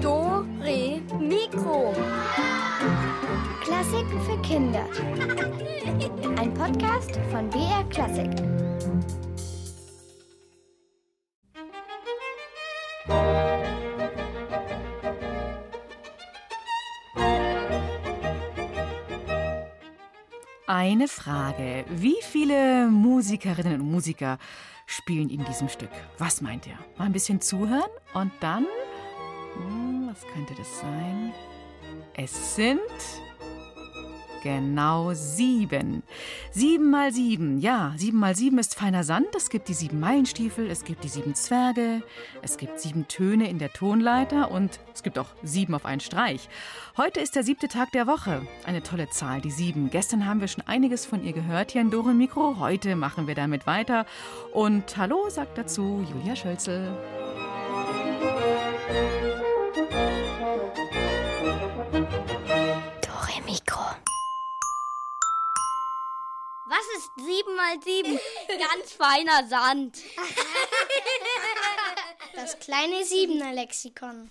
Do, Re, Mikro. Klassiken für Kinder. Ein Podcast von BR Klassik. Eine Frage. Wie viele Musikerinnen und Musiker spielen in diesem Stück? Was meint ihr? Mal ein bisschen zuhören und dann. Hm, was könnte das sein? Es sind Genau sieben. Sieben mal sieben. Ja, sieben mal sieben ist feiner Sand. Es gibt die sieben Meilenstiefel, es gibt die sieben Zwerge, es gibt sieben Töne in der Tonleiter und es gibt auch sieben auf einen Streich. Heute ist der siebte Tag der Woche. Eine tolle Zahl, die sieben. Gestern haben wir schon einiges von ihr gehört hier in Dore Mikro. Heute machen wir damit weiter. Und Hallo sagt dazu Julia Schölzel. Was ist 7 mal 7? Ganz feiner Sand. Das kleine Siebener-Lexikon.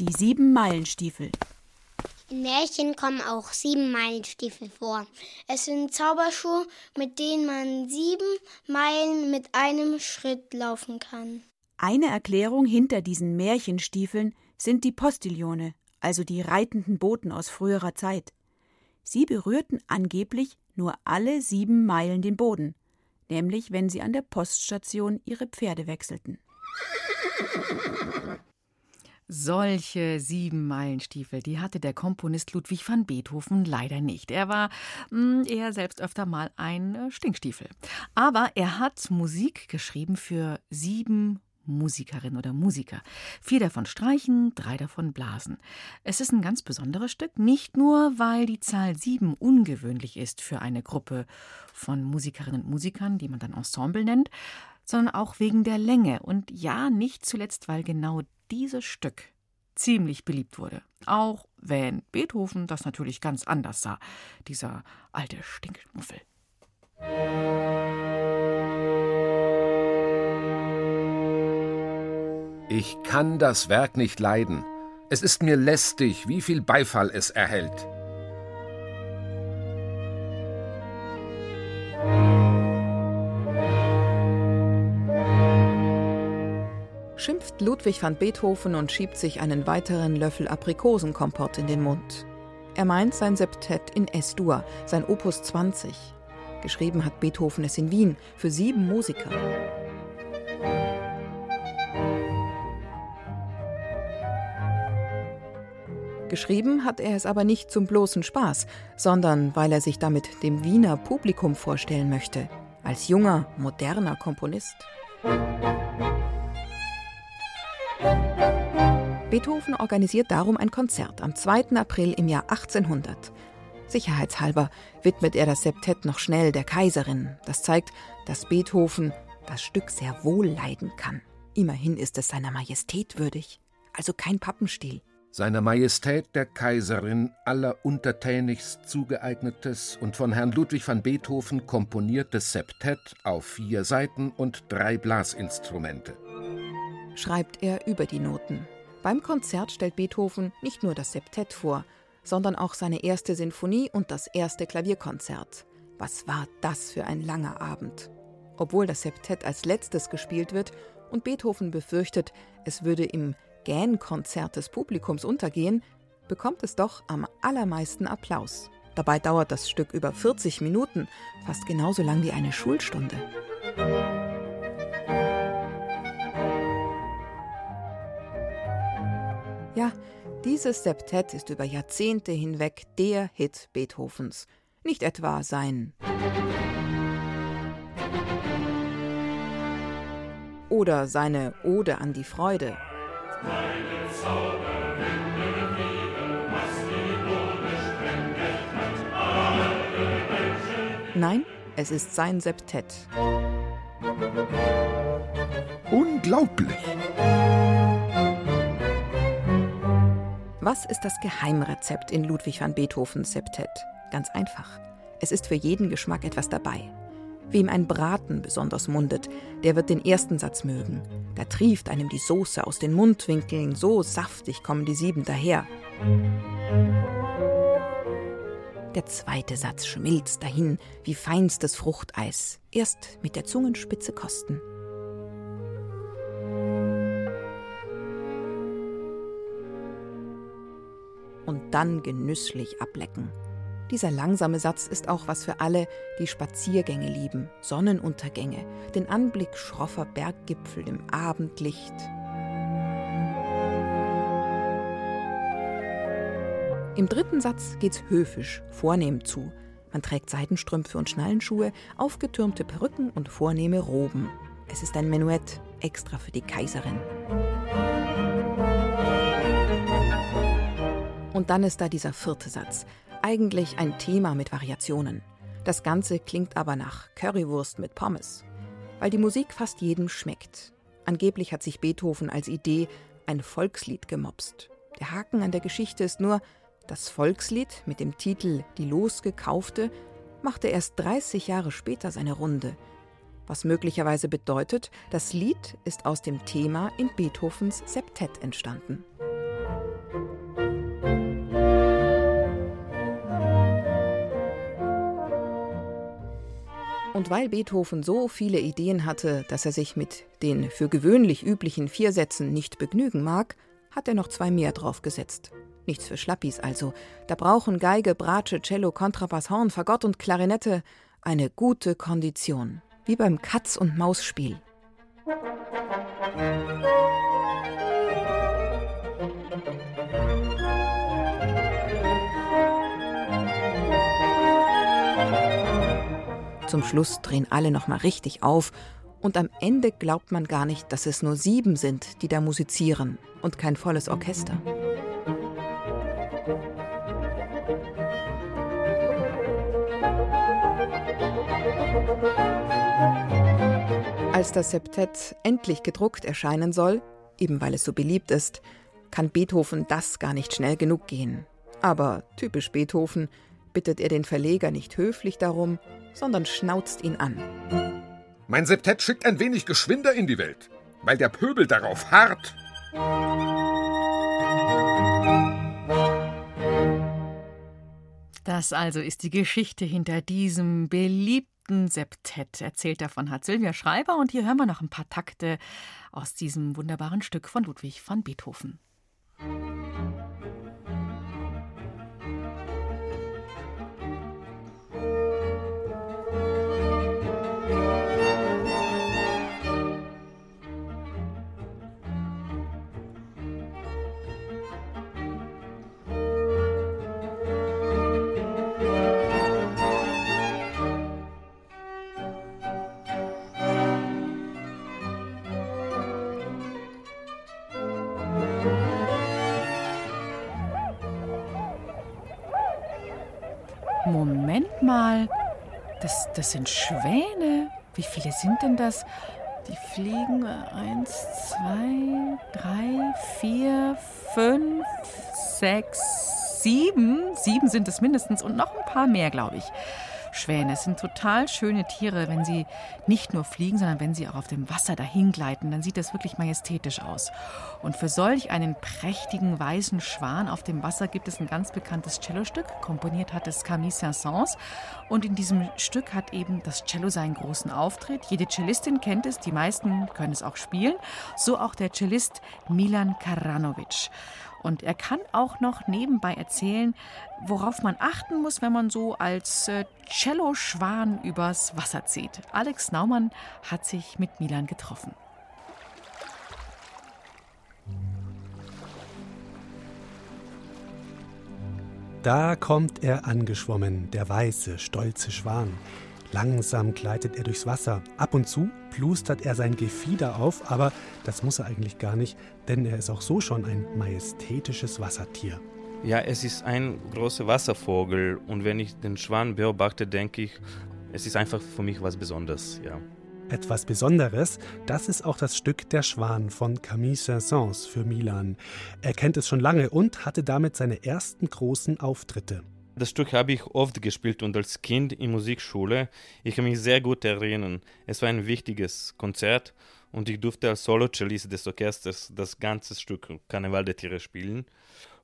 Die sieben Meilenstiefel. In Märchen kommen auch sieben Meilenstiefel vor. Es sind Zauberschuhe, mit denen man sieben Meilen mit einem Schritt laufen kann. Eine Erklärung hinter diesen Märchenstiefeln sind die Postillone, also die reitenden Boten aus früherer Zeit. Sie berührten angeblich nur alle sieben Meilen den Boden, nämlich wenn sie an der Poststation ihre Pferde wechselten. Solche sieben Meilenstiefel, die hatte der Komponist Ludwig van Beethoven leider nicht. Er war mh, hm, eher selbst öfter mal ein äh, Stinkstiefel. Aber er hat Musik geschrieben für sieben Musikerin oder Musiker. Vier davon streichen, drei davon blasen. Es ist ein ganz besonderes Stück, nicht nur, weil die Zahl sieben ungewöhnlich ist für eine Gruppe von Musikerinnen und Musikern, die man dann Ensemble nennt, sondern auch wegen der Länge und ja, nicht zuletzt, weil genau dieses Stück ziemlich beliebt wurde. Auch wenn Beethoven das natürlich ganz anders sah, dieser alte Stinkmuffel. Ich kann das Werk nicht leiden. Es ist mir lästig, wie viel Beifall es erhält. Schimpft Ludwig van Beethoven und schiebt sich einen weiteren Löffel Aprikosenkompott in den Mund. Er meint sein Septett in S-Dur, sein Opus 20. Geschrieben hat Beethoven es in Wien für sieben Musiker. Geschrieben hat er es aber nicht zum bloßen Spaß, sondern weil er sich damit dem Wiener Publikum vorstellen möchte, als junger, moderner Komponist. Beethoven organisiert darum ein Konzert am 2. April im Jahr 1800. Sicherheitshalber widmet er das Septett noch schnell der Kaiserin. Das zeigt, dass Beethoven das Stück sehr wohl leiden kann. Immerhin ist es seiner Majestät würdig, also kein Pappenstiel seiner Majestät der Kaiserin aller untertänigst zugeeignetes und von Herrn Ludwig van Beethoven komponiertes Septett auf vier Seiten und drei Blasinstrumente. Schreibt er über die Noten. Beim Konzert stellt Beethoven nicht nur das Septett vor, sondern auch seine erste Sinfonie und das erste Klavierkonzert. Was war das für ein langer Abend? Obwohl das Septett als letztes gespielt wird und Beethoven befürchtet, es würde im Gähnkonzert des Publikums untergehen, bekommt es doch am allermeisten Applaus. Dabei dauert das Stück über 40 Minuten, fast genauso lang wie eine Schulstunde. Ja, dieses Septett ist über Jahrzehnte hinweg der Hit Beethovens, nicht etwa sein oder seine Ode an die Freude. Nein, es ist sein Septett. Unglaublich! Was ist das Geheimrezept in Ludwig van Beethovens Septett? Ganz einfach. Es ist für jeden Geschmack etwas dabei. Wem ein Braten besonders mundet, der wird den ersten Satz mögen. Da trieft einem die Soße aus den Mundwinkeln, so saftig kommen die sieben daher. Der zweite Satz schmilzt dahin wie feinstes Fruchteis. Erst mit der Zungenspitze kosten. Und dann genüsslich ablecken. Dieser langsame Satz ist auch was für alle, die Spaziergänge lieben, Sonnenuntergänge, den Anblick schroffer Berggipfel im Abendlicht. Im dritten Satz geht's höfisch, vornehm zu. Man trägt Seidenstrümpfe und Schnallenschuhe, aufgetürmte Perücken und vornehme Roben. Es ist ein Menuett, extra für die Kaiserin. Und dann ist da dieser vierte Satz, eigentlich ein Thema mit Variationen. Das Ganze klingt aber nach Currywurst mit Pommes, weil die Musik fast jedem schmeckt. Angeblich hat sich Beethoven als Idee ein Volkslied gemopst. Der Haken an der Geschichte ist nur, das Volkslied mit dem Titel Die losgekaufte machte erst 30 Jahre später seine Runde, was möglicherweise bedeutet, das Lied ist aus dem Thema in Beethovens Septett entstanden. Und weil Beethoven so viele Ideen hatte, dass er sich mit den für gewöhnlich üblichen vier Sätzen nicht begnügen mag, hat er noch zwei mehr draufgesetzt. Nichts für Schlappis also. Da brauchen Geige, Bratsche, Cello, Kontrabass, Horn, Fagott und Klarinette eine gute Kondition. Wie beim Katz- und Maus-Spiel. Zum Schluss drehen alle nochmal richtig auf und am Ende glaubt man gar nicht, dass es nur sieben sind, die da musizieren und kein volles Orchester. Als das Septett endlich gedruckt erscheinen soll, eben weil es so beliebt ist, kann Beethoven das gar nicht schnell genug gehen. Aber typisch Beethoven bittet er den Verleger nicht höflich darum, sondern schnauzt ihn an. Mein Septett schickt ein wenig geschwinder in die Welt, weil der Pöbel darauf hart. Das also ist die Geschichte hinter diesem beliebten Septett. Erzählt davon hat Sylvia Schreiber und hier hören wir noch ein paar Takte aus diesem wunderbaren Stück von Ludwig van Beethoven. Moment das, sind Schwäne. Wie viele sind denn das? Die fliegen äh, eins, zwei, drei, vier, fünf, sechs, sieben. Sieben sind es mindestens und noch ein paar mehr, glaube ich. Schwäne sind total schöne Tiere, wenn sie nicht nur fliegen, sondern wenn sie auch auf dem Wasser dahingleiten, dann sieht das wirklich majestätisch aus. Und für solch einen prächtigen weißen Schwan auf dem Wasser gibt es ein ganz bekanntes Cellostück, komponiert hat es Camille Saint-Saëns. Und in diesem Stück hat eben das Cello seinen großen Auftritt. Jede Cellistin kennt es, die meisten können es auch spielen, so auch der Cellist Milan Karanovic. Und er kann auch noch nebenbei erzählen, worauf man achten muss, wenn man so als äh, Cello-Schwan übers Wasser zieht. Alex Naumann hat sich mit Milan getroffen. Da kommt er angeschwommen, der weiße, stolze Schwan. Langsam gleitet er durchs Wasser. Ab und zu plustert er sein Gefieder auf, aber das muss er eigentlich gar nicht, denn er ist auch so schon ein majestätisches Wassertier. Ja, es ist ein großer Wasservogel und wenn ich den Schwan beobachte, denke ich, es ist einfach für mich was Besonderes, ja. Etwas Besonderes, das ist auch das Stück Der Schwan von Camille Saint-Saëns für Milan. Er kennt es schon lange und hatte damit seine ersten großen Auftritte. Das Stück habe ich oft gespielt und als Kind in Musikschule. Ich kann mich sehr gut erinnern. Es war ein wichtiges Konzert und ich durfte als Solo-Cellist des Orchesters das ganze Stück Karneval der Tiere spielen.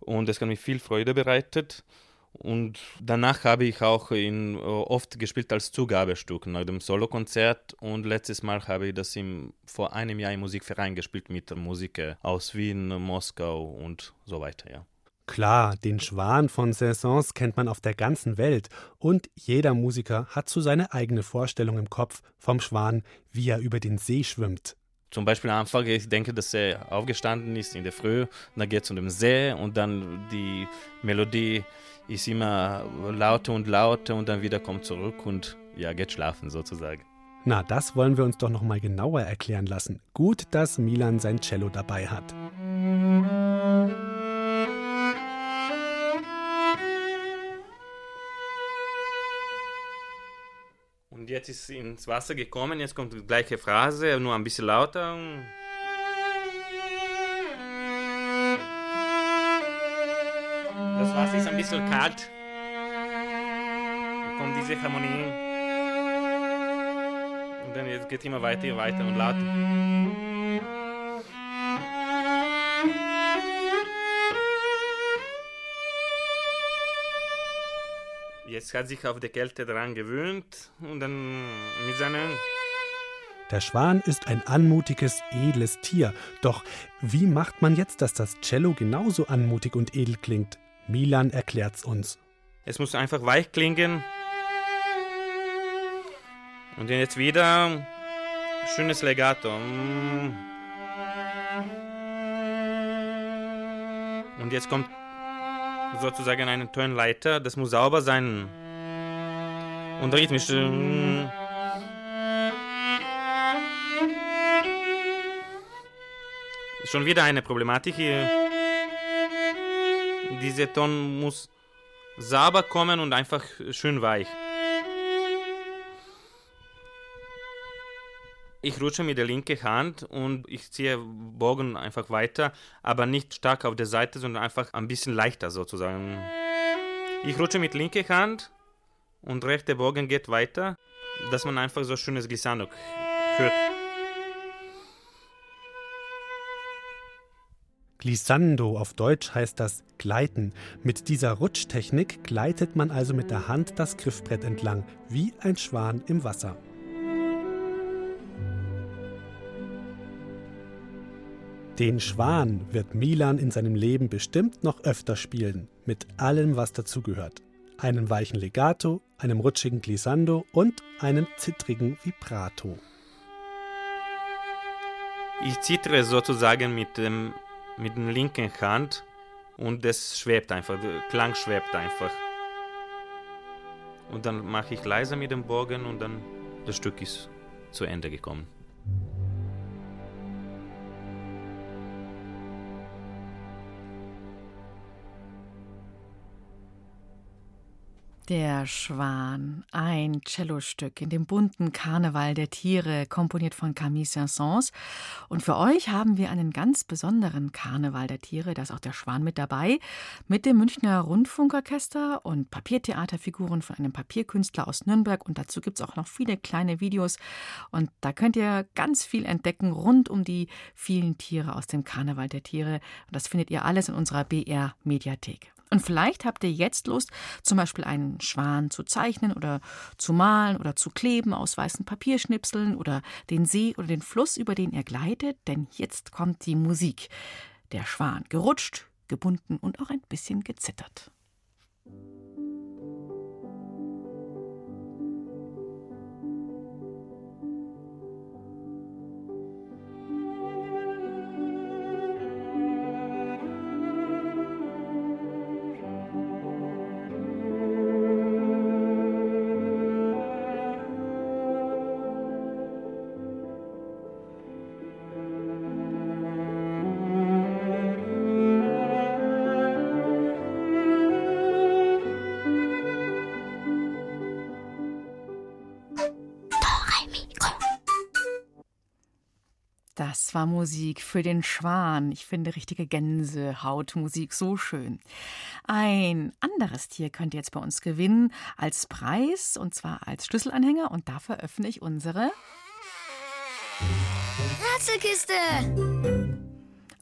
Und es hat mir viel Freude bereitet. Und danach habe ich auch in, äh, oft gespielt als Zugabestück nach dem Solokonzert. Und letztes Mal habe ich das im, vor einem Jahr im Musikverein gespielt mit Musiker aus Wien, Moskau und so weiter. Ja. Klar, den Schwan von Saint-Saëns kennt man auf der ganzen Welt und jeder Musiker hat so seine eigene Vorstellung im Kopf vom Schwan, wie er über den See schwimmt. Zum Beispiel am Anfang, ich denke, dass er aufgestanden ist in der Früh, dann geht es um den See und dann die Melodie ist immer lauter und lauter und dann wieder kommt zurück und ja, geht schlafen sozusagen. Na, das wollen wir uns doch noch mal genauer erklären lassen. Gut, dass Milan sein Cello dabei hat. Jetzt ist ins Wasser gekommen, jetzt kommt die gleiche Phrase, nur ein bisschen lauter. Das Wasser ist ein bisschen kalt. Dann kommt diese Harmonie. Und dann jetzt geht immer weiter, weiter und lauter. Jetzt hat sich auf die Kälte dran gewöhnt und dann mit seinen. Der Schwan ist ein anmutiges, edles Tier. Doch wie macht man jetzt, dass das Cello genauso anmutig und edel klingt? Milan erklärt's uns. Es muss einfach weich klingen. Und jetzt wieder schönes Legato. Und jetzt kommt sozusagen eine Tonleiter, das muss sauber sein und rhythmisch. Schon wieder eine Problematik hier. Dieser Ton muss sauber kommen und einfach schön weich. Ich rutsche mit der linken Hand und ich ziehe Bogen einfach weiter, aber nicht stark auf der Seite, sondern einfach ein bisschen leichter sozusagen. Ich rutsche mit linker Hand und rechter Bogen geht weiter, dass man einfach so schönes Glissando hört. Glissando auf Deutsch heißt das Gleiten. Mit dieser Rutschtechnik gleitet man also mit der Hand das Griffbrett entlang, wie ein Schwan im Wasser. Den Schwan wird Milan in seinem Leben bestimmt noch öfter spielen, mit allem, was dazugehört. Einem weichen Legato, einem rutschigen Glissando und einem zittrigen Vibrato. Ich zittere sozusagen mit dem mit der linken Hand und das schwebt einfach, der Klang schwebt einfach. Und dann mache ich leiser mit dem Bogen und dann das Stück ist zu Ende gekommen. Der Schwan, ein Cellostück in dem bunten Karneval der Tiere, komponiert von Camille Saint-Saëns. Und für euch haben wir einen ganz besonderen Karneval der Tiere, da ist auch der Schwan mit dabei, mit dem Münchner Rundfunkorchester und Papiertheaterfiguren von einem Papierkünstler aus Nürnberg. Und dazu gibt es auch noch viele kleine Videos. Und da könnt ihr ganz viel entdecken rund um die vielen Tiere aus dem Karneval der Tiere. Und das findet ihr alles in unserer BR-Mediathek. Und vielleicht habt ihr jetzt Lust, zum Beispiel einen Schwan zu zeichnen oder zu malen oder zu kleben aus weißen Papierschnipseln oder den See oder den Fluss, über den ihr gleitet, denn jetzt kommt die Musik. Der Schwan gerutscht, gebunden und auch ein bisschen gezittert. Das war Musik für den Schwan. Ich finde richtige Gänsehautmusik so schön. Ein anderes Tier könnt ihr jetzt bei uns gewinnen als Preis und zwar als Schlüsselanhänger und dafür öffne ich unsere Ratzelkiste!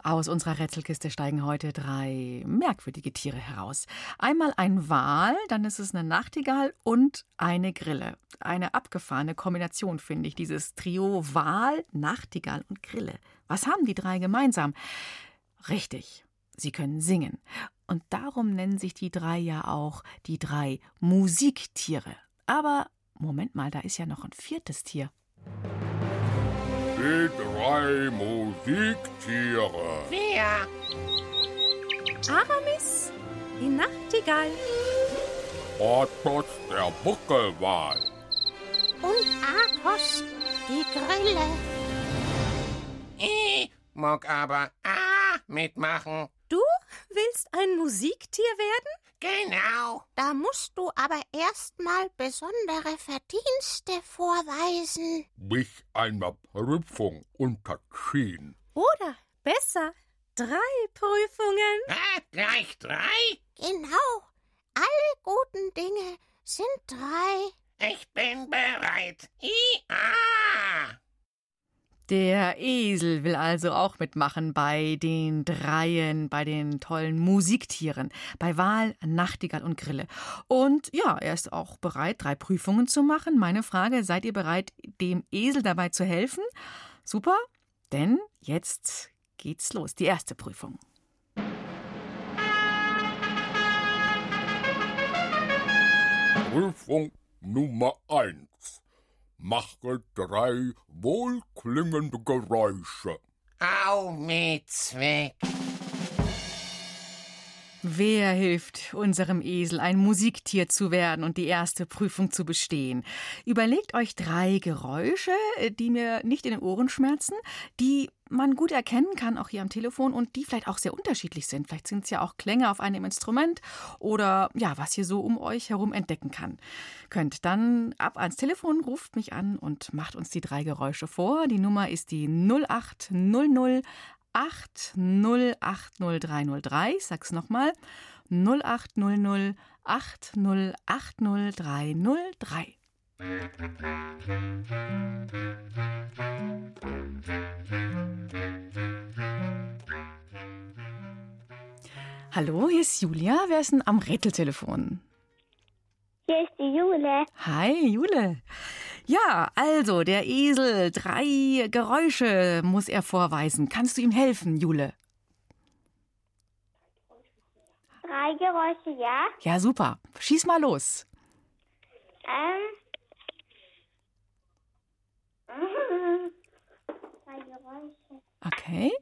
Aus unserer Rätselkiste steigen heute drei merkwürdige Tiere heraus. Einmal ein Wal, dann ist es eine Nachtigall und eine Grille. Eine abgefahrene Kombination, finde ich, dieses Trio Wal, Nachtigall und Grille. Was haben die drei gemeinsam? Richtig, sie können singen. Und darum nennen sich die drei ja auch die drei Musiktiere. Aber Moment mal, da ist ja noch ein viertes Tier. Die drei Musiktiere. Wer? Aramis, die Nachtigall. Athos, der Buckelwal. Und Athos, die Grille. Ich mag aber ah mitmachen. Du willst ein Musiktier werden? Genau. Da musst du aber erstmal besondere Verdienste vorweisen. Mich einer Prüfung unterziehen. Oder besser, drei Prüfungen. Ah, gleich drei? Genau. Alle guten Dinge sind drei. Ich bin bereit. Ia! Der Esel will also auch mitmachen bei den Dreien, bei den tollen Musiktieren, bei Wal, Nachtigall und Grille. Und ja, er ist auch bereit, drei Prüfungen zu machen. Meine Frage, seid ihr bereit, dem Esel dabei zu helfen? Super, denn jetzt geht's los, die erste Prüfung. Prüfung Nummer 1 mache drei wohlklingende Geräusche. Au mit Zweck! Wer hilft unserem Esel, ein Musiktier zu werden und die erste Prüfung zu bestehen? Überlegt euch drei Geräusche, die mir nicht in den Ohren schmerzen, die man gut erkennen kann, auch hier am Telefon, und die vielleicht auch sehr unterschiedlich sind. Vielleicht sind es ja auch Klänge auf einem Instrument oder ja, was ihr so um euch herum entdecken kann. Könnt dann ab ans Telefon, ruft mich an und macht uns die drei Geräusche vor. Die Nummer ist die 0800 8080303. Ich sag's nochmal. 0800 8080303. Hallo, hier ist Julia. Wer ist denn am Rätseltelefon? Hier ist die Jule. Hi, Jule. Ja, also der Esel, drei Geräusche muss er vorweisen. Kannst du ihm helfen, Jule? Drei Geräusche, ja. Ja, super. Schieß mal los. Ähm. Okay.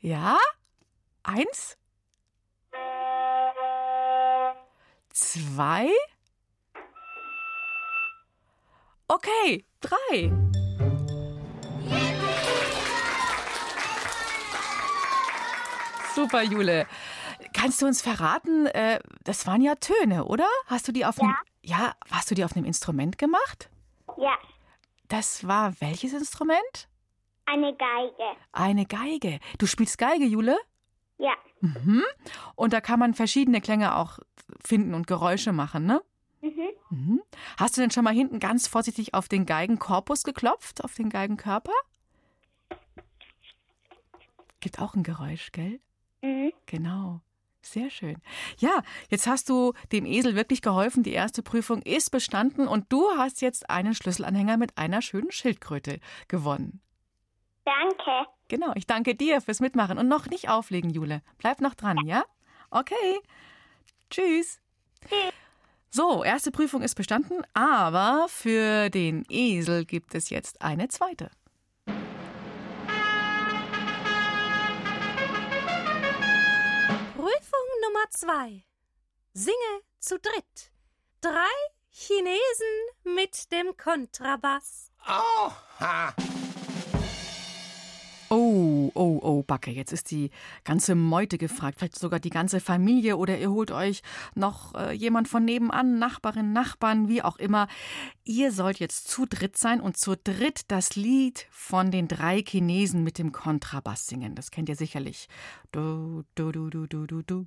Ja? Eins? Zwei? Okay, drei. Super, Jule. Kannst du uns verraten, äh, das waren ja Töne, oder? Hast du die auf Ja. einem, ja, hast du die auf einem Instrument gemacht? Ja, Das war welches Instrument? eine Geige. Eine Geige. Du spielst Geige, Jule? Ja, Mhm. Und da kann man verschiedene Klänge auch finden und Geräusche machen, ne? mhm. Mhm. Hast du denn schon mal hinten ganz vorsichtig auf den Geigenkorpus geklopft, auf den Geigenkörper? Gibt auch ein Geräusch, gell? Mhm. Genau. Sehr schön. Ja, jetzt hast du dem Esel wirklich geholfen. Die erste Prüfung ist bestanden und du hast jetzt einen Schlüsselanhänger mit einer schönen Schildkröte gewonnen. Danke. Genau, ich danke dir fürs Mitmachen und noch nicht auflegen, Jule. Bleib noch dran, ja? Okay. Tschüss. So, erste Prüfung ist bestanden, aber für den Esel gibt es jetzt eine zweite. Nummer zwei. Singe zu dritt. Drei Chinesen mit dem Kontrabass. Oh, oh, oh, Backe, jetzt ist die ganze Meute gefragt, vielleicht sogar die ganze Familie oder ihr holt euch noch äh, jemand von nebenan, Nachbarin, Nachbarn, wie auch immer. Ihr sollt jetzt zu dritt sein und zu dritt das Lied von den drei Chinesen mit dem Kontrabass singen. Das kennt ihr sicherlich. Du, du, du, du, du, du, du,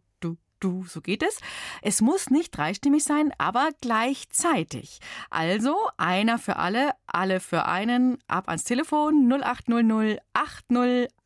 du. So geht es. Es muss nicht dreistimmig sein, aber gleichzeitig. Also einer für alle, alle für einen. Ab ans Telefon 0800 80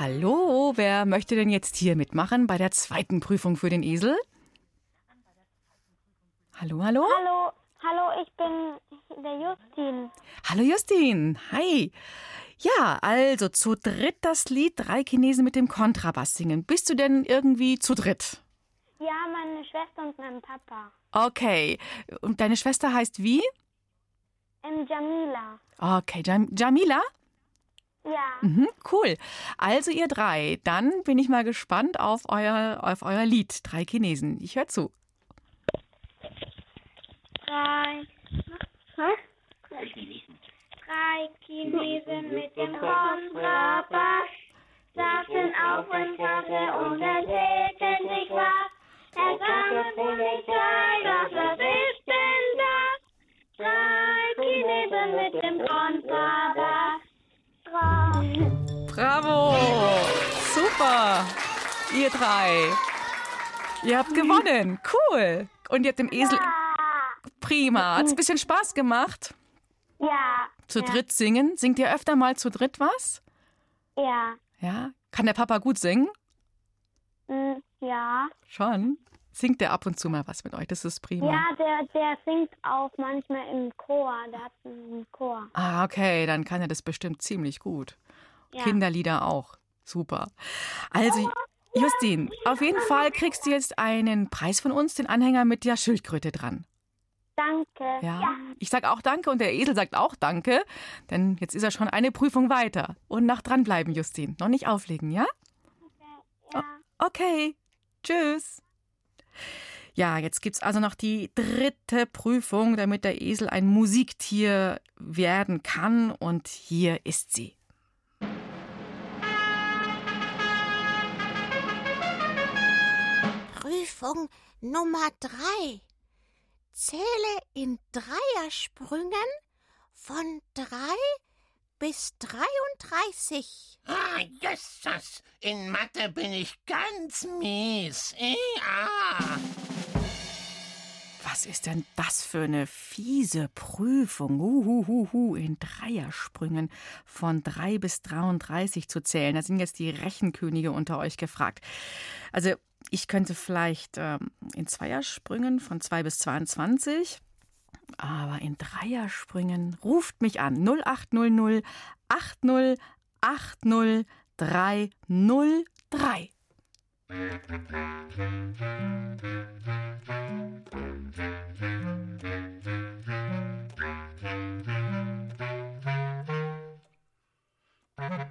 Hallo, wer möchte denn jetzt hier mitmachen bei der zweiten Prüfung für den Esel? Hallo, hallo? Hallo, hallo, ich bin der Justin. Hallo Justin, hi. Ja, also zu dritt das Lied Drei Chinesen mit dem Kontrabass singen. Bist du denn irgendwie zu dritt? Ja, meine Schwester und mein Papa. Okay. Und deine Schwester heißt wie? Ähm, Jamila. Okay, Jam Jamila? Ja. Mhm, cool. Also ihr drei, dann bin ich mal gespannt auf euer, auf euer Lied, Drei Chinesen. Ich höre zu. Drei. Drei Chinesen. Drei Chinesen mit dem Kontrabass saßen auf dem Kaffee und erzählten sich was. Es kam die Polizei, doch was ist denn das? Drei Chinesen mit dem Kontrabass. Bravo! Super! Ihr drei. Ihr habt gewonnen. Cool. Und ihr habt dem Esel. Prima. Hat es ein bisschen Spaß gemacht? Ja. Zu dritt singen? Singt ihr öfter mal zu dritt was? Ja. Ja. Kann der Papa gut singen? Mm, Ja. Schon. Singt der ab und zu mal was mit euch? Das ist prima. Ja, der, der singt auch manchmal im Chor. Der hat einen Chor. Ah, okay, dann kann er das bestimmt ziemlich gut. Ja. Kinderlieder auch. Super. Also, Justin, auf jeden Fall kriegst du jetzt einen Preis von uns, den Anhänger mit der Schildkröte dran. Danke. Ja. Ich sag auch Danke und der Esel sagt auch Danke, denn jetzt ist er schon eine Prüfung weiter. Und nach dranbleiben, Justin. Noch nicht auflegen, ja? Ja. Okay. Tschüss. Ja, jetzt gibt's also noch die dritte Prüfung, damit der Esel ein Musiktier werden kann. Und hier ist sie. Prüfung Nummer drei. Zähle in Dreiersprüngen von drei bis 33. Ah, Jesus, in Mathe bin ich ganz mies. Ja. Was ist denn das für eine fiese Prüfung? Uhuhuhu, in Dreiersprüngen von 3 bis 33 zu zählen. Da sind jetzt die Rechenkönige unter euch gefragt. Also, ich könnte vielleicht ähm, in Zweiersprüngen von 2 bis 22, aber in Dreiersprüngen ruft mich an 0800 80 80 303. Hallo,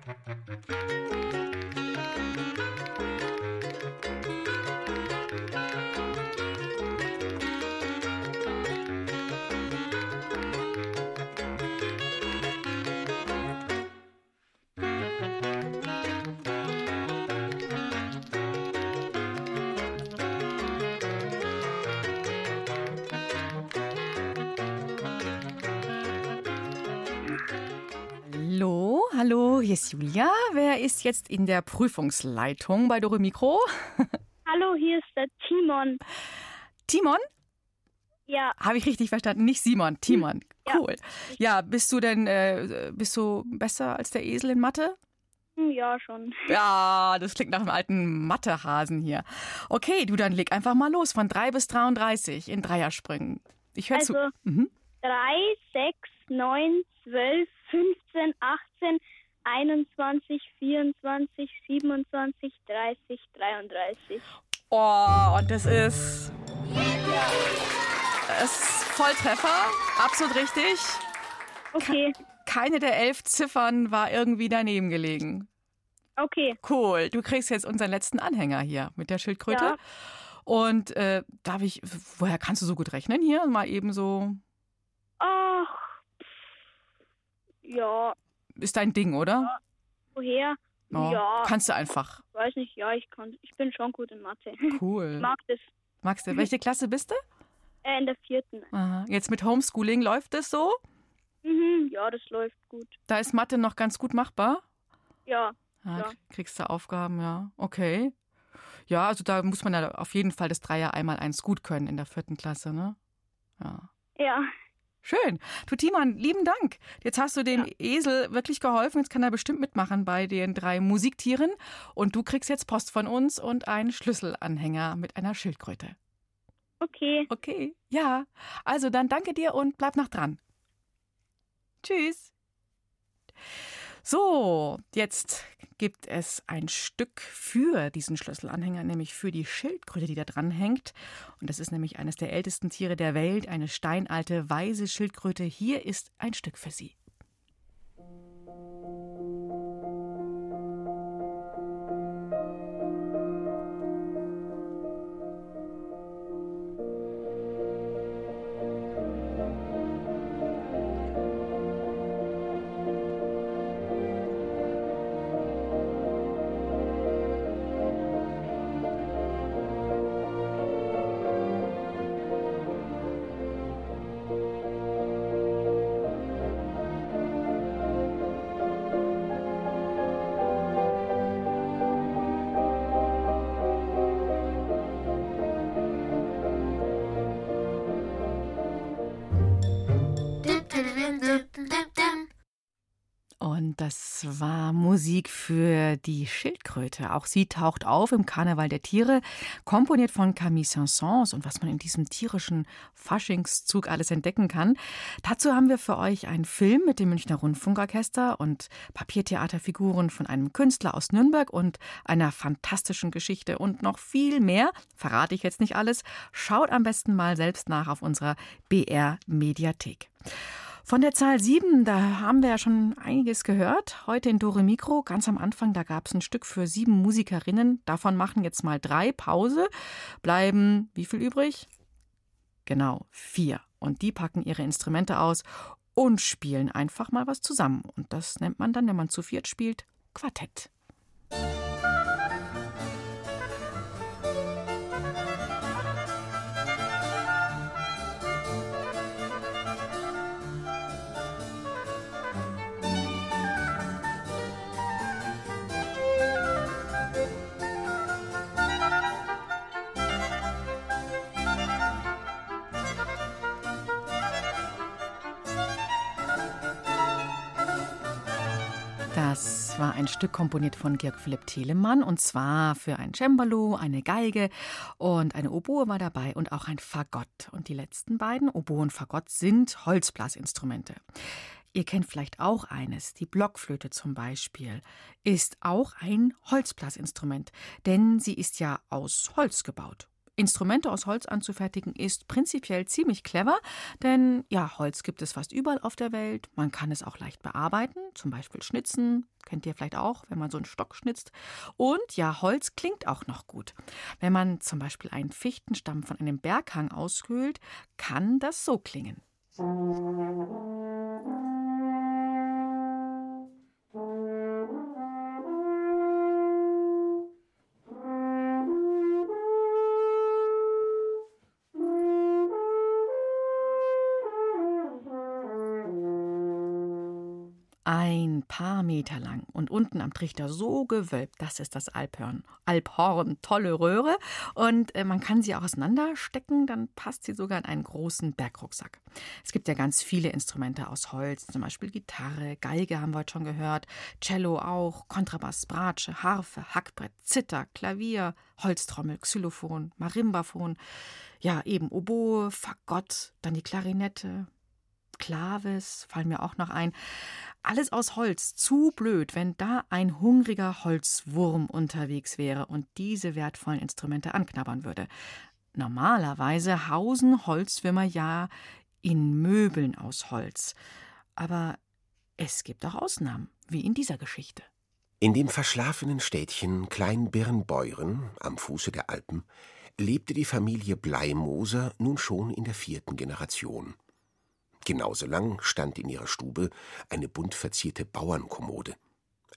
hallo, hier ist Julia. Wer ist jetzt in der Prüfungsleitung bei Dore Mikro? Hallo, hier ist der Timon. Timon? Ja. Habe ich richtig verstanden? Nicht Simon, Timon. Cool. Ja, bist du denn äh, bist du besser als der Esel in Mathe? Hm, Ja, schon. Ja, das klingt nach einem alten Mathehasen hier. Okay, du dann leg einfach mal los von 3 bis 33 in Dreiersprüngen. Ich höre Also, zu. Mhm. 3, 6, 9, 12, 15, 18, 21, 24, 27, 30, 33. Oh, und das ist. Es ist Volltreffer, absolut richtig. Okay. Keine der elf Ziffern war irgendwie daneben gelegen. Okay. Cool. Du kriegst jetzt unseren letzten Anhänger hier mit der Schildkröte. Ja. Und äh, darf ich, woher kannst du so gut rechnen hier? Mal eben so. Ach. Ja. Ist dein Ding, oder? Woher? Oh, Ja. Kannst du einfach. Weiß nicht, ja, ich kann. Ich bin schon gut in Mathe. Cool. Ich mag das. Magst du? Welche Klasse bist du? Äh, in der vierten. Aha. Jetzt mit Homeschooling läuft es so? Mhm, ja, das läuft gut. Da ist Mathe noch ganz gut machbar? Ja. Ja, Ja. Kriegst du Aufgaben, ja. Okay. Ja, also da muss man ja auf jeden Fall das Dreier einmal eins gut können in der vierten Klasse, ne? Ja. Ja. Schön. Du Timan, lieben Dank. Jetzt hast du dem Esel wirklich geholfen. Jetzt kann er bestimmt mitmachen bei den drei Musiktieren. Und du kriegst jetzt Post von uns und einen Schlüsselanhänger mit einer Schildkröte. Okay. Okay. Ja. Also dann danke dir und bleib noch dran. Tschüss. So, jetzt gibt es ein Stück für diesen Schlüsselanhänger, nämlich für die Schildkröte, die da dran hängt. Und das ist nämlich eines der ältesten Tiere der Welt, eine steinalte, weise Schildkröte. Hier ist ein Stück für Sie. Die Schildkröte. Auch sie taucht auf im Karneval der Tiere, komponiert von Camille Saint-Saëns. Und was man in diesem tierischen Faschingszug alles entdecken kann, dazu haben wir für euch einen Film mit dem Münchner Rundfunkorchester und Papiertheaterfiguren von einem Künstler aus Nürnberg und einer fantastischen Geschichte und noch viel mehr. Verrate ich jetzt nicht alles. Schaut am besten mal selbst nach auf unserer BR-Mediathek. Von der Zahl 7, da haben wir ja schon einiges gehört. Heute in Dore Mikro, ganz am Anfang, da gab es ein Stück für sieben Musikerinnen. Davon machen jetzt mal drei Pause. Bleiben wie viel übrig? Genau, vier. Und die packen ihre Instrumente aus und spielen einfach mal was zusammen. Und das nennt man dann, wenn man zu viert spielt, Quartett. War ein Stück komponiert von Georg Philipp Telemann und zwar für ein Cembalo, eine Geige und eine Oboe war dabei und auch ein Fagott. Und die letzten beiden, Oboe und Fagott, sind Holzblasinstrumente. Ihr kennt vielleicht auch eines, die Blockflöte zum Beispiel, ist auch ein Holzblasinstrument, denn sie ist ja aus Holz gebaut. Instrumente aus Holz anzufertigen ist prinzipiell ziemlich clever, denn ja, Holz gibt es fast überall auf der Welt. Man kann es auch leicht bearbeiten, zum Beispiel schnitzen, kennt ihr vielleicht auch, wenn man so einen Stock schnitzt. Und ja, Holz klingt auch noch gut. Wenn man zum Beispiel einen Fichtenstamm von einem Berghang aushöhlt, kann das so klingen. Ein paar Meter lang und unten am Trichter so gewölbt, das ist das Alphorn. Alphorn, tolle Röhre und äh, man kann sie auch auseinanderstecken, dann passt sie sogar in einen großen Bergrucksack. Es gibt ja ganz viele Instrumente aus Holz, zum Beispiel Gitarre, Geige haben wir heute schon gehört, Cello auch, Kontrabass, Bratsche, Harfe, Hackbrett, Zither, Klavier, Holztrommel, Xylophon, Marimbaphon, ja eben Oboe, Fagott, dann die Klarinette, Klaves fallen mir auch noch ein. Alles aus Holz, zu blöd, wenn da ein hungriger Holzwurm unterwegs wäre und diese wertvollen Instrumente anknabbern würde. Normalerweise hausen Holzwürmer ja in Möbeln aus Holz. Aber es gibt auch Ausnahmen, wie in dieser Geschichte. In dem verschlafenen Städtchen Kleinbirnbeuren am Fuße der Alpen lebte die Familie Bleimoser nun schon in der vierten Generation. Genauso lang stand in ihrer Stube eine bunt verzierte Bauernkommode.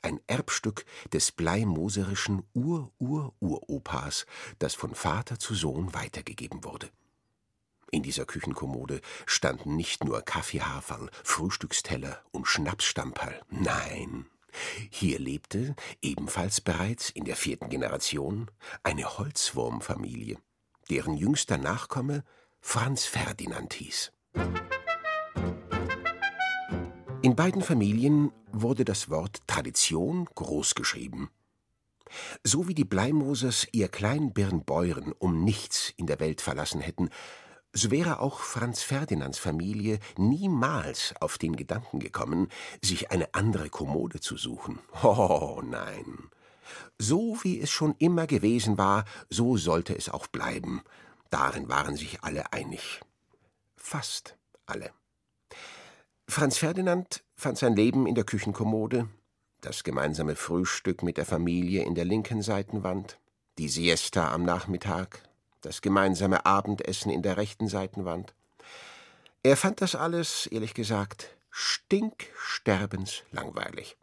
Ein Erbstück des bleimoserischen Ur-Ur-Uropas, das von Vater zu Sohn weitergegeben wurde. In dieser Küchenkommode standen nicht nur Kaffeehaferl, Frühstücksteller und Schnapsstamperl. Nein, hier lebte, ebenfalls bereits in der vierten Generation, eine Holzwurmfamilie, deren jüngster Nachkomme Franz Ferdinand hieß. In beiden Familien wurde das Wort Tradition großgeschrieben. So wie die Bleimosers ihr Kleinbirnbeuren um nichts in der Welt verlassen hätten, so wäre auch Franz Ferdinands Familie niemals auf den Gedanken gekommen, sich eine andere Kommode zu suchen. Oh nein. So wie es schon immer gewesen war, so sollte es auch bleiben. Darin waren sich alle einig. Fast alle. Franz Ferdinand fand sein Leben in der Küchenkommode, das gemeinsame Frühstück mit der Familie in der linken Seitenwand, die Siesta am Nachmittag, das gemeinsame Abendessen in der rechten Seitenwand. Er fand das alles, ehrlich gesagt, stinksterbenslangweilig.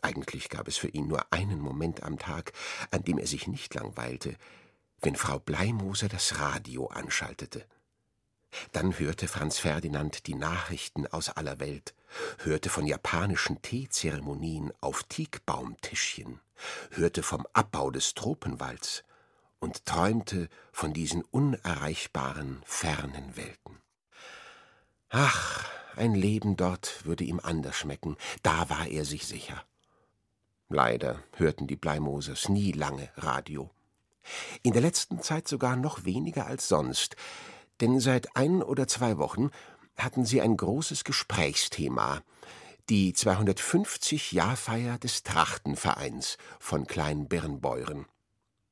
Eigentlich gab es für ihn nur einen Moment am Tag, an dem er sich nicht langweilte, wenn Frau Bleimoser das Radio anschaltete. Dann hörte Franz Ferdinand die Nachrichten aus aller Welt, hörte von japanischen Teezeremonien auf Teakbaumtischchen, hörte vom Abbau des Tropenwalds und träumte von diesen unerreichbaren, fernen Welten. Ach, ein Leben dort würde ihm anders schmecken, da war er sich sicher. Leider hörten die Bleimosers nie lange Radio. In der letzten Zeit sogar noch weniger als sonst, denn seit ein oder zwei Wochen hatten sie ein großes Gesprächsthema, die 250-Jahrfeier des Trachtenvereins von Kleinbirnbeuren.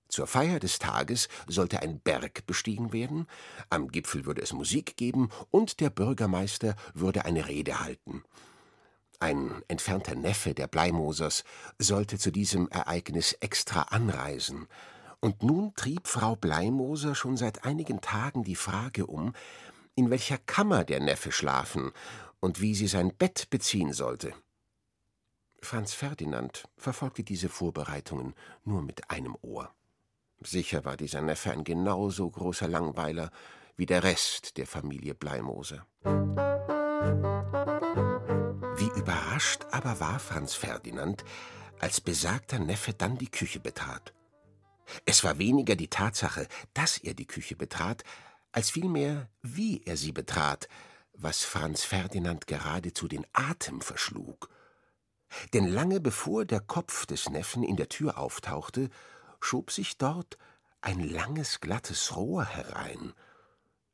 Zur Feier des Tages sollte ein Berg bestiegen werden, am Gipfel würde es Musik geben und der Bürgermeister würde eine Rede halten. Ein entfernter Neffe der Bleimosers sollte zu diesem Ereignis extra anreisen, und nun trieb Frau Bleimoser schon seit einigen Tagen die Frage um, in welcher Kammer der Neffe schlafen und wie sie sein Bett beziehen sollte. Franz Ferdinand verfolgte diese Vorbereitungen nur mit einem Ohr. Sicher war dieser Neffe ein genauso großer Langweiler wie der Rest der Familie Bleimoser. Wie überrascht aber war Franz Ferdinand, als besagter Neffe dann die Küche betrat. Es war weniger die Tatsache, dass er die Küche betrat, als vielmehr, wie er sie betrat, was Franz Ferdinand geradezu den Atem verschlug. Denn lange bevor der Kopf des Neffen in der Tür auftauchte, schob sich dort ein langes, glattes Rohr herein.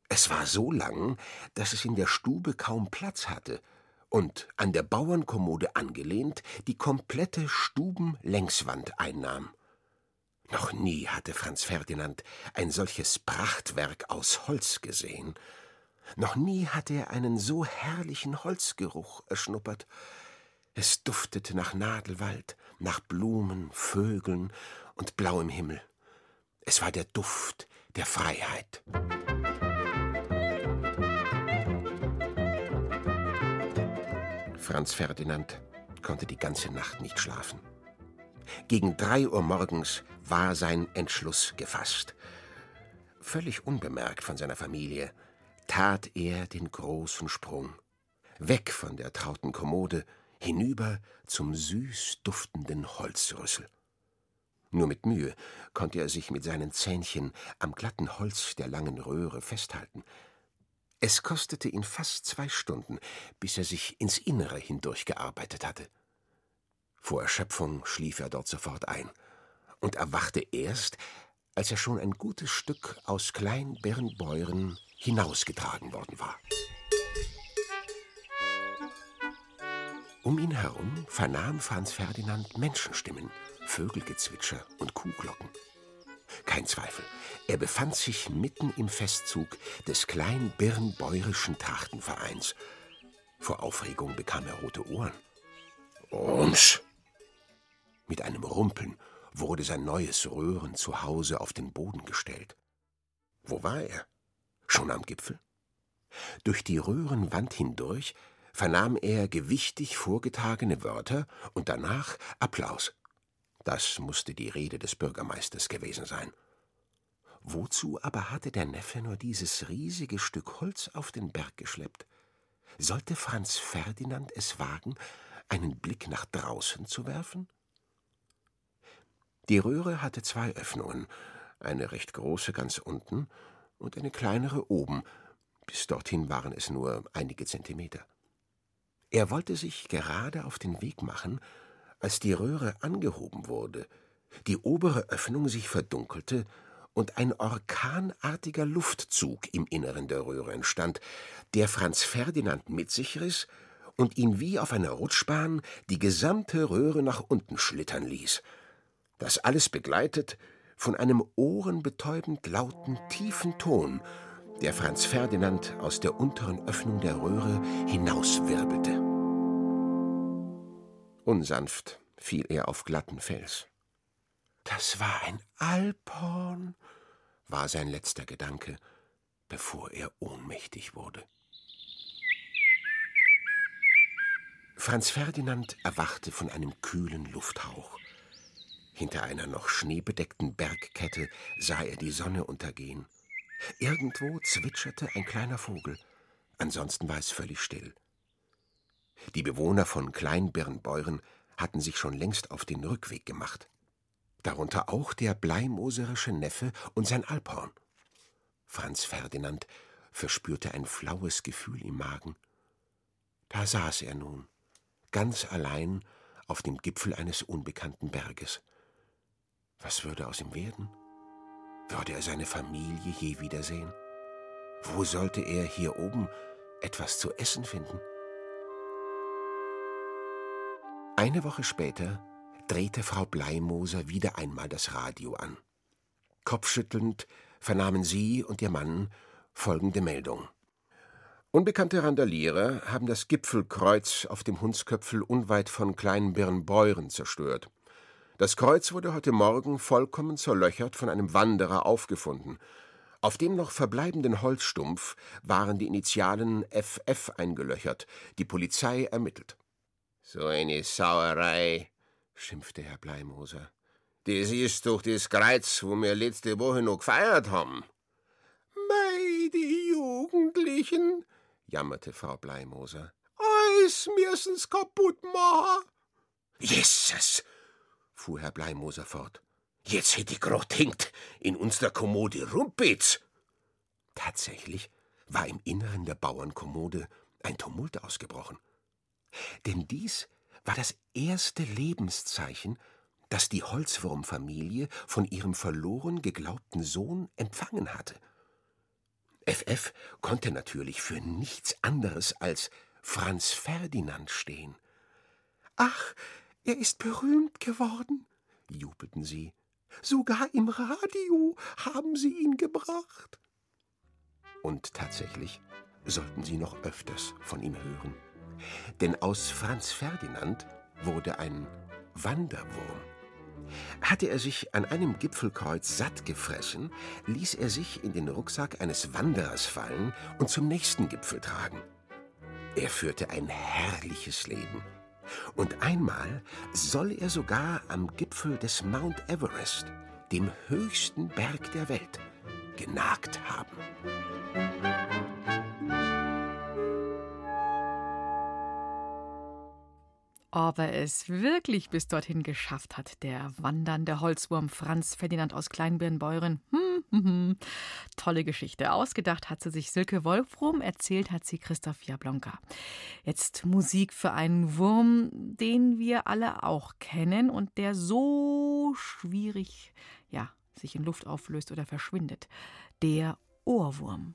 Es war so lang, dass es in der Stube kaum Platz hatte und an der Bauernkommode angelehnt die komplette Stubenlängswand einnahm. Noch nie hatte Franz Ferdinand ein solches Prachtwerk aus Holz gesehen. Noch nie hatte er einen so herrlichen Holzgeruch erschnuppert. Es duftete nach Nadelwald, nach Blumen, Vögeln und blauem Himmel. Es war der Duft der Freiheit. Franz Ferdinand konnte die ganze Nacht nicht schlafen. Gegen drei Uhr morgens war sein Entschluss gefasst. Völlig unbemerkt von seiner Familie tat er den großen Sprung. Weg von der trauten Kommode, hinüber zum süß duftenden Holzrüssel. Nur mit Mühe konnte er sich mit seinen Zähnchen am glatten Holz der langen Röhre festhalten. Es kostete ihn fast zwei Stunden, bis er sich ins Innere hindurchgearbeitet hatte. Vor Erschöpfung schlief er dort sofort ein und erwachte erst, als er schon ein gutes Stück aus Kleinbirnbeuren hinausgetragen worden war. Um ihn herum vernahm Franz Ferdinand Menschenstimmen, Vögelgezwitscher und Kuhglocken. Kein Zweifel, er befand sich mitten im Festzug des Kleinbirnbäuerischen Trachtenvereins. Vor Aufregung bekam er rote Ohren. Rums! Mit einem Rumpeln wurde sein neues Röhren zu Hause auf den Boden gestellt. Wo war er? Schon am Gipfel? Durch die Röhrenwand hindurch vernahm er gewichtig vorgetragene Wörter und danach Applaus. Das musste die Rede des Bürgermeisters gewesen sein. Wozu aber hatte der Neffe nur dieses riesige Stück Holz auf den Berg geschleppt? Sollte Franz Ferdinand es wagen, einen Blick nach draußen zu werfen? Die Röhre hatte zwei Öffnungen, eine recht große ganz unten und eine kleinere oben, bis dorthin waren es nur einige Zentimeter. Er wollte sich gerade auf den Weg machen, als die Röhre angehoben wurde, die obere Öffnung sich verdunkelte und ein orkanartiger Luftzug im Inneren der Röhre entstand, der Franz Ferdinand mit sich riss und ihn wie auf einer Rutschbahn die gesamte Röhre nach unten schlittern ließ. Das alles begleitet von einem ohrenbetäubend lauten, tiefen Ton, der Franz Ferdinand aus der unteren Öffnung der Röhre hinauswirbelte. Unsanft fiel er auf glatten Fels. Das war ein Alphorn, war sein letzter Gedanke, bevor er ohnmächtig wurde. Franz Ferdinand erwachte von einem kühlen Lufthauch. Hinter einer noch schneebedeckten Bergkette sah er die Sonne untergehen. Irgendwo zwitscherte ein kleiner Vogel, ansonsten war es völlig still. Die Bewohner von Kleinbirnbeuren hatten sich schon längst auf den Rückweg gemacht. Darunter auch der bleimoserische Neffe und sein Alphorn. Franz Ferdinand verspürte ein flaues Gefühl im Magen. Da saß er nun, ganz allein auf dem Gipfel eines unbekannten Berges. Was würde aus ihm werden? Würde er seine Familie je wiedersehen? Wo sollte er hier oben etwas zu essen finden? Eine Woche später drehte Frau Bleimoser wieder einmal das Radio an. Kopfschüttelnd vernahmen sie und ihr Mann folgende Meldung. Unbekannte Randalierer haben das Gipfelkreuz auf dem Hundsköpfel unweit von Kleinbirnbeuren zerstört. Das Kreuz wurde heute Morgen vollkommen zerlöchert von einem Wanderer aufgefunden. Auf dem noch verbleibenden Holzstumpf waren die Initialen FF eingelöchert. Die Polizei ermittelt. So eine Sauerei, schimpfte Herr Bleimoser. Das ist doch das Kreuz, wo wir letzte Woche noch gefeiert haben. Mei, die Jugendlichen, jammerte Frau Bleimoser. Alles müssen's kaputt machen. Jesus, fuhr Herr Bleimoser fort. Jetzt hätte ich grad hinkt in unserer Kommode Rumpitz. Tatsächlich war im Inneren der Bauernkommode ein Tumult ausgebrochen. Denn dies war das erste Lebenszeichen, das die Holzwurmfamilie von ihrem verloren geglaubten Sohn empfangen hatte. FF konnte natürlich für nichts anderes als Franz Ferdinand stehen. Ach, er ist berühmt geworden, jubelten sie. Sogar im Radio haben sie ihn gebracht. Und tatsächlich sollten sie noch öfters von ihm hören. Denn aus Franz Ferdinand wurde ein Wanderwurm. Hatte er sich an einem Gipfelkreuz satt gefressen, ließ er sich in den Rucksack eines Wanderers fallen und zum nächsten Gipfel tragen. Er führte ein herrliches Leben. Und einmal soll er sogar am Gipfel des Mount Everest, dem höchsten Berg der Welt, genagt haben. Ob er es wirklich bis dorthin geschafft hat, der wandernde Holzwurm Franz Ferdinand aus Kleinbirnbeuren. Hm. Tolle Geschichte. Ausgedacht hat sie sich Silke Wolfrum, erzählt hat sie Christoph Jablonka. Jetzt Musik für einen Wurm, den wir alle auch kennen und der so schwierig, ja, sich in Luft auflöst oder verschwindet. Der Ohrwurm.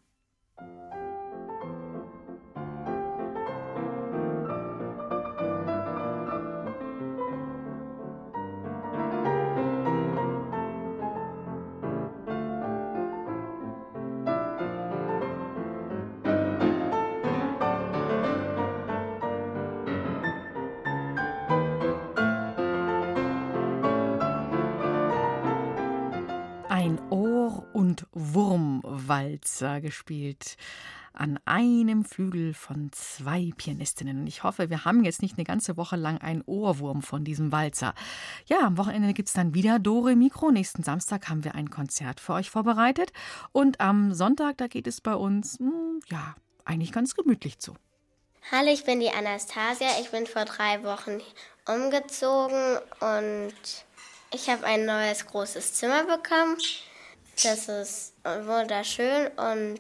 Wurmwalzer gespielt an einem Flügel von zwei Pianistinnen. Und ich hoffe, wir haben jetzt nicht eine ganze Woche lang einen Ohrwurm von diesem Walzer. Ja, am Wochenende gibt es dann wieder Dore Mikro. Nächsten Samstag haben wir ein Konzert für euch vorbereitet. Und am Sonntag, da geht es bei uns, hm, ja, eigentlich ganz gemütlich zu. Hallo, ich bin die Anastasia. Ich bin vor drei Wochen umgezogen und ich habe ein neues großes Zimmer bekommen. Das ist wunderschön und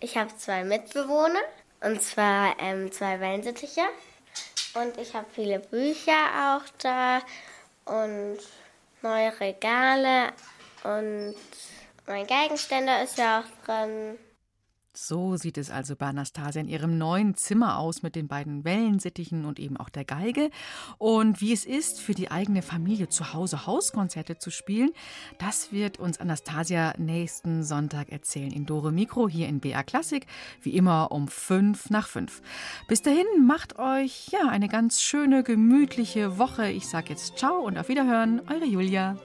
ich habe zwei Mitbewohner, und zwar ähm, zwei Wellensittiche. Und ich habe viele Bücher auch da und neue Regale. Und mein Geigenständer ist ja auch drin. So sieht es also bei Anastasia in ihrem neuen Zimmer aus mit den beiden Wellensittichen und eben auch der Geige. Und wie es ist, für die eigene Familie zu Hause Hauskonzerte zu spielen, das wird uns Anastasia nächsten Sonntag erzählen in Dore Mikro hier in BR Klassik, wie immer um fünf nach fünf. Bis dahin macht euch ja eine ganz schöne, gemütliche Woche. Ich sage jetzt Ciao und auf Wiederhören, eure Julia.